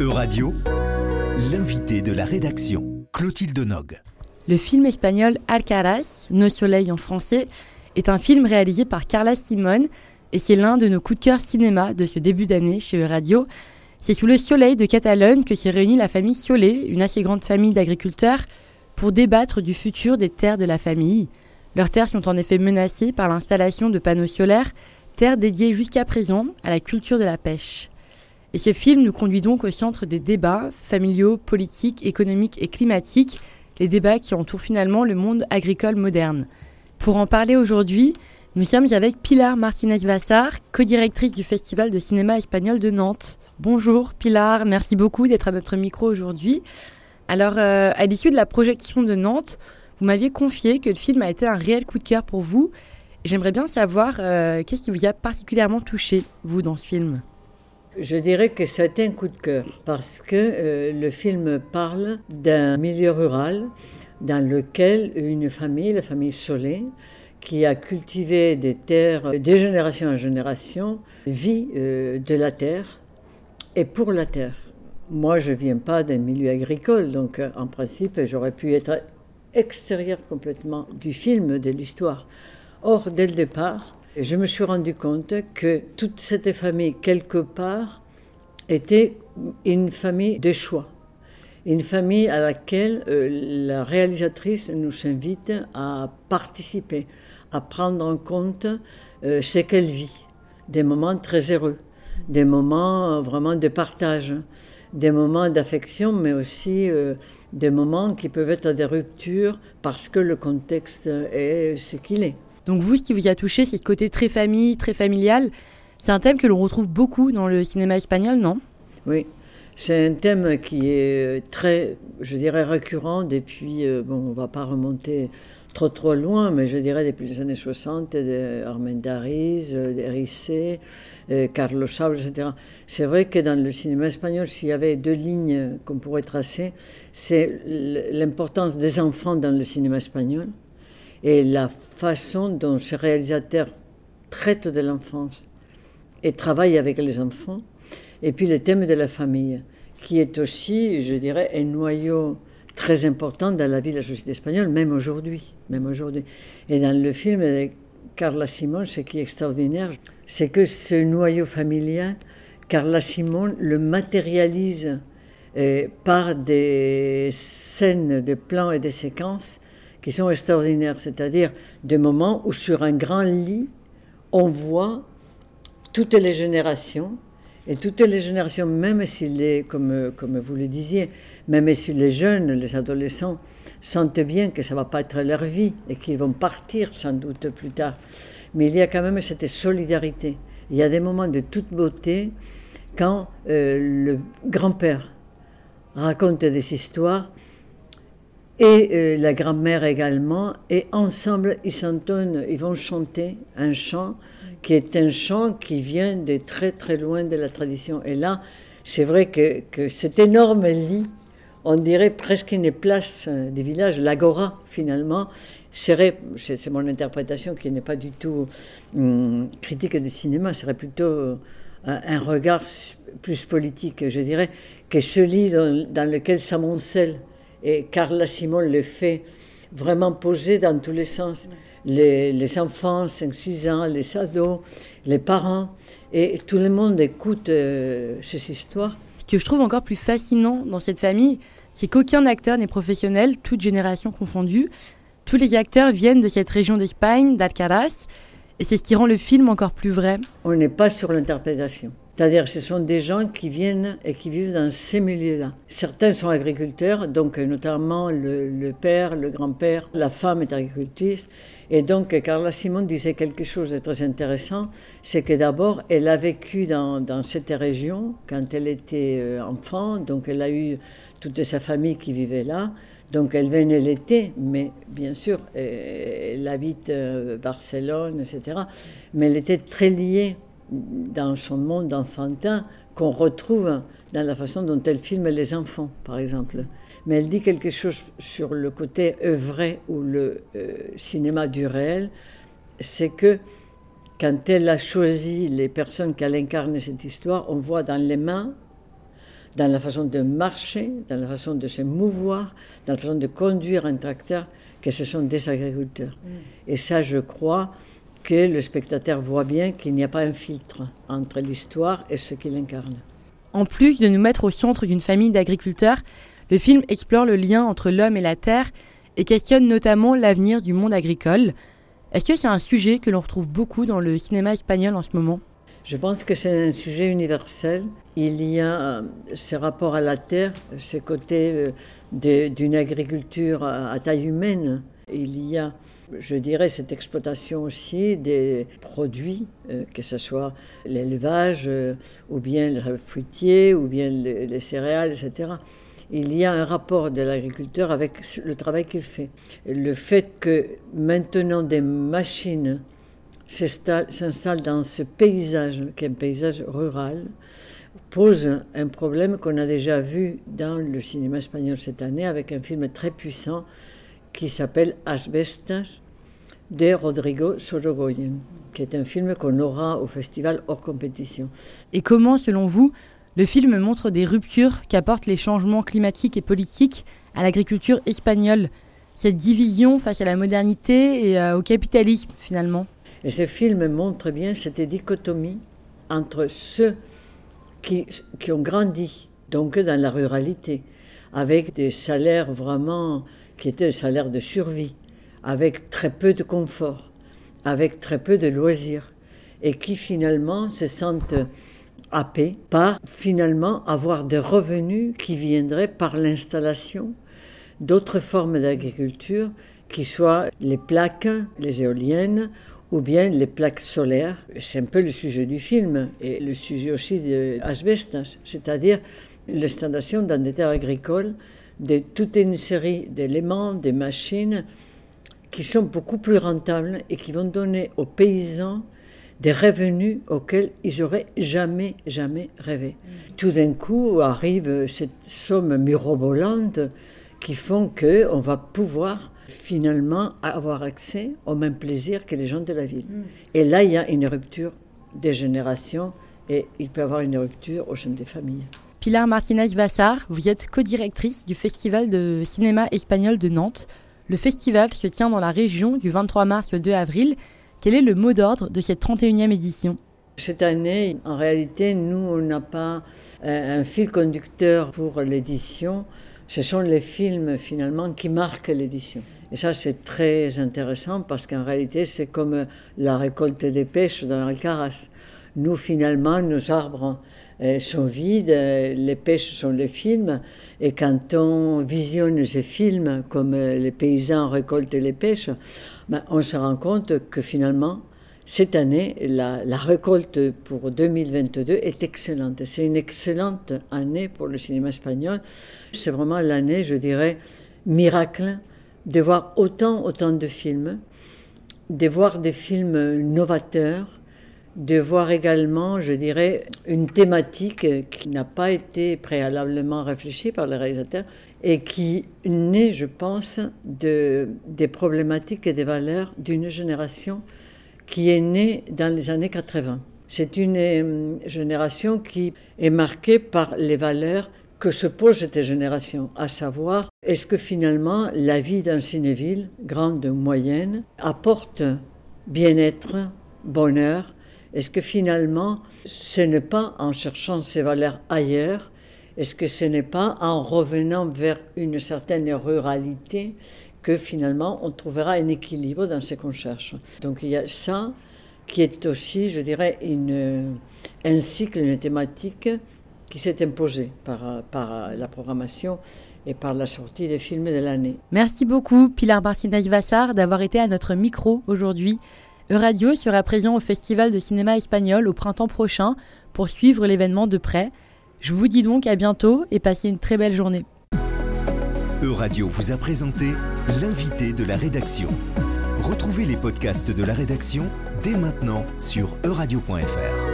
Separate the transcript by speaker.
Speaker 1: Euradio, l'invité de la rédaction, Clotilde Nog.
Speaker 2: Le film espagnol Alcaraz, Nos soleils en français, est un film réalisé par Carla Simone et c'est l'un de nos coups de cœur cinéma de ce début d'année chez Euradio. C'est sous le soleil de Catalogne que s'est réunie la famille Solé, une assez grande famille d'agriculteurs, pour débattre du futur des terres de la famille. Leurs terres sont en effet menacées par l'installation de panneaux solaires, terres dédiées jusqu'à présent à la culture de la pêche. Et ce film nous conduit donc au centre des débats familiaux, politiques, économiques et climatiques, les débats qui entourent finalement le monde agricole moderne. Pour en parler aujourd'hui, nous sommes avec Pilar Martinez-Vassar, co-directrice du Festival de cinéma espagnol de Nantes. Bonjour Pilar, merci beaucoup d'être à notre micro aujourd'hui. Alors, euh, à l'issue de la projection de Nantes, vous m'aviez confié que le film a été un réel coup de cœur pour vous. J'aimerais bien savoir euh, qu'est-ce qui vous a particulièrement touché, vous, dans ce film?
Speaker 3: Je dirais que c'était un coup de cœur parce que euh, le film parle d'un milieu rural dans lequel une famille, la famille Solé, qui a cultivé des terres de génération en génération, vit euh, de la terre et pour la terre. Moi, je viens pas d'un milieu agricole, donc euh, en principe, j'aurais pu être extérieur complètement du film, de l'histoire. Or, dès le départ, je me suis rendu compte que toute cette famille, quelque part, était une famille de choix. Une famille à laquelle euh, la réalisatrice nous invite à participer, à prendre en compte euh, ce qu'elle vit. Des moments très heureux, des moments euh, vraiment de partage, des moments d'affection, mais aussi des moments qui peuvent être des ruptures parce que le contexte est ce qu'il est.
Speaker 2: Donc vous, ce qui vous a touché, c'est ce côté très famille, très familial. C'est un thème que l'on retrouve beaucoup dans le cinéma espagnol, non?
Speaker 3: Oui, c'est un thème qui est très, je dirais, récurrent depuis, euh, bon, on va pas remonter trop trop loin, mais je dirais depuis les années 60, de Armendariz, d'Ericé, euh, Carlos Sables, etc. C'est vrai que dans le cinéma espagnol, s'il y avait deux lignes qu'on pourrait tracer, c'est l'importance des enfants dans le cinéma espagnol et la façon dont ce réalisateur traite de l'enfance et travaille avec les enfants, et puis le thème de la famille, qui est aussi, je dirais, un noyau très important dans la vie de la société espagnole, même aujourd'hui. Et dans le film de Carla Simon, ce qui est extraordinaire, c'est que ce noyau familial, Carla Simon le matérialise euh, par des scènes de plans et des séquences qui sont extraordinaires, c'est-à-dire des moments où sur un grand lit, on voit toutes les générations, et toutes les générations, même si les, comme, comme vous le disiez, même si les jeunes, les adolescents sentent bien que ça va pas être leur vie et qu'ils vont partir sans doute plus tard, mais il y a quand même cette solidarité. Il y a des moments de toute beauté quand euh, le grand-père raconte des histoires et euh, la grand-mère également. Et ensemble, ils s'entonnent, ils vont chanter un chant qui est un chant qui vient de très très loin de la tradition. Et là, c'est vrai que, cet énorme lit, on dirait presque une place euh, du village, l'agora finalement, serait, c'est mon interprétation qui n'est pas du tout hum, critique de cinéma, serait plutôt euh, un regard plus politique, je dirais, que ce lit dans, dans lequel s'amoncelle et Carla Simon le fait vraiment poser dans tous les sens. Les, enfants, 5-6 ans, les ados, les parents, et tout le monde écoute euh, ces histoires.
Speaker 2: Ce que je trouve encore plus fascinant dans cette famille, c'est qu'aucun acteur n'est professionnel, toute génération confondue. Tous les acteurs viennent de cette région d'Espagne, d'Alcaraz, et c'est ce qui rend le film encore plus vrai.
Speaker 3: On n'est pas sur l'interprétation. C'est-à-dire ce sont des gens qui viennent et qui vivent dans ces milieux-là. Certains sont agriculteurs, donc notamment le, père, le grand-père, la femme est agricultrice. Et donc Carla Simon disait quelque chose de très intéressant, c'est que d'abord elle a vécu dans, cette région quand elle était euh, enfant, donc elle a eu toute sa famille qui vivait là. Donc elle venait l'été, mais bien sûr, euh, elle habite euh, Barcelone, etc. Mais elle était très liée dans son monde enfantin qu'on retrouve dans la façon dont elle filme les enfants, par exemple. Mais elle dit quelque chose sur le côté œuvré ou le euh, cinéma du réel, c'est que quand elle a choisi les personnes qu'elle incarne cette histoire, on voit dans les mains, dans la façon de marcher, dans la façon de se mouvoir, dans la façon de conduire un tracteur, que ce sont des agriculteurs. Mm. Et ça, je crois que le spectateur voit bien qu'il n'y a pas un filtre entre l'histoire et ce qu'il incarne.
Speaker 2: En plus de nous mettre au centre d'une famille d'agriculteurs, le film explore le lien entre l'homme et la terre et questionne notamment l'avenir du monde agricole. Est-ce que c'est un sujet que l'on retrouve beaucoup dans le cinéma espagnol en ce moment?
Speaker 3: Je pense que c'est un sujet universel. Il y a euh, ce rapport à la terre, ce côté euh, d'une agriculture à taille humaine. Il y a je dirais, cette exploitation aussi des produits, euh, que ce soit l'élevage, ou bien le fruitier, ou bien les céréales, etc il y a un rapport de l'agriculteur avec le travail qu'il fait. Le fait que maintenant des machines s'installent dans ce paysage, qui est un paysage rural, pose un problème qu'on a déjà vu dans le cinéma espagnol cette année avec un film très puissant qui s'appelle Asbestas de Rodrigo Sorogoyen, qui est un film qu'on aura au festival hors compétition.
Speaker 2: Et comment, selon vous, le film montre des ruptures qu'apportent les changements climatiques et politiques à l'agriculture espagnole, cette division face à la modernité et euh, au capitalisme finalement?
Speaker 3: Et ce film montre bien cette dichotomie entre ceux qui, qui ont grandi, donc dans la ruralité, avec des salaires vraiment qui étaient des salaires de survie, avec très peu de confort, avec très peu de loisirs, et qui finalement se sentent happé par finalement avoir des revenus qui viendraient par l'installation d'autres formes d'agriculture, qui soient les plaques, les éoliennes ou bien les plaques solaires. C'est un peu le sujet du film et le sujet aussi de Asbestas, c'est-à-dire l'installation dans des terres agricoles de toute une série d'éléments, des machines qui sont beaucoup plus rentables et qui vont donner aux paysans des revenus auxquels ils n'auraient jamais, jamais rêvé. Tout d'un coup arrive cette somme mirobolante qui font qu'on va pouvoir finalement avoir accès au même plaisir que les gens de la ville. Mm. Et là, il y a une rupture des générations et il peut y avoir une rupture au sein des familles.
Speaker 2: Pilar Martinez-Vassar, vous êtes co-directrice du Festival de cinéma espagnol de Nantes. Le festival se tient dans la région du 23 mars au 2 avril quel est le mot d'ordre de cette 31e édition?
Speaker 3: Cette année, en réalité, nous, on n'a pas euh, un fil conducteur pour l'édition. Ce sont les films, finalement, qui marquent l'édition. Et ça, c'est très intéressant parce qu'en réalité, c'est comme la récolte des pêches dans Alcaraz. Nous, finalement, nos arbres euh, sont vides, euh, les pêches sont les films. Et quand on visionne ces films, comme les paysans récoltent les pêches, ben, on se rend compte que finalement, cette année, la, récolte pour 2022 est excellente. C'est une excellente année pour le cinéma espagnol. C'est vraiment l'année, je dirais, miracle de voir autant, autant de films, de voir des films novateurs, de voir également, je dirais, une thématique qui n'a pas été préalablement réfléchie par les réalisateurs et qui naît, je pense, de, des problématiques et des valeurs d'une génération qui est née dans les années 80. C'est une euh, génération qui est marquée par les valeurs que se pose cette génération, à savoir, est-ce que finalement la vie dans une ville, grande ou moyenne, apporte bien-être, bonheur Est-ce que finalement, ce n'est pas en cherchant ces valeurs ailleurs est-ce que ce n'est pas en revenant vers une certaine ruralité que finalement on trouvera un équilibre dans ce qu'on cherche? Donc il y a ça qui est aussi, je dirais, un cycle, une thématique qui s'est imposé par, la programmation et par la sortie des films de l'année.
Speaker 2: Merci beaucoup Pilar Martinez-Vassar d'avoir été à notre micro aujourd'hui. Euradio sera présent au Festival de cinéma espagnol au printemps prochain pour suivre l'événement de près. Je vous dis donc à bientôt et passez une très belle journée.
Speaker 1: Euradio vous a présenté l'invité de la rédaction. Retrouvez les podcasts de la rédaction dès maintenant sur euradio.fr.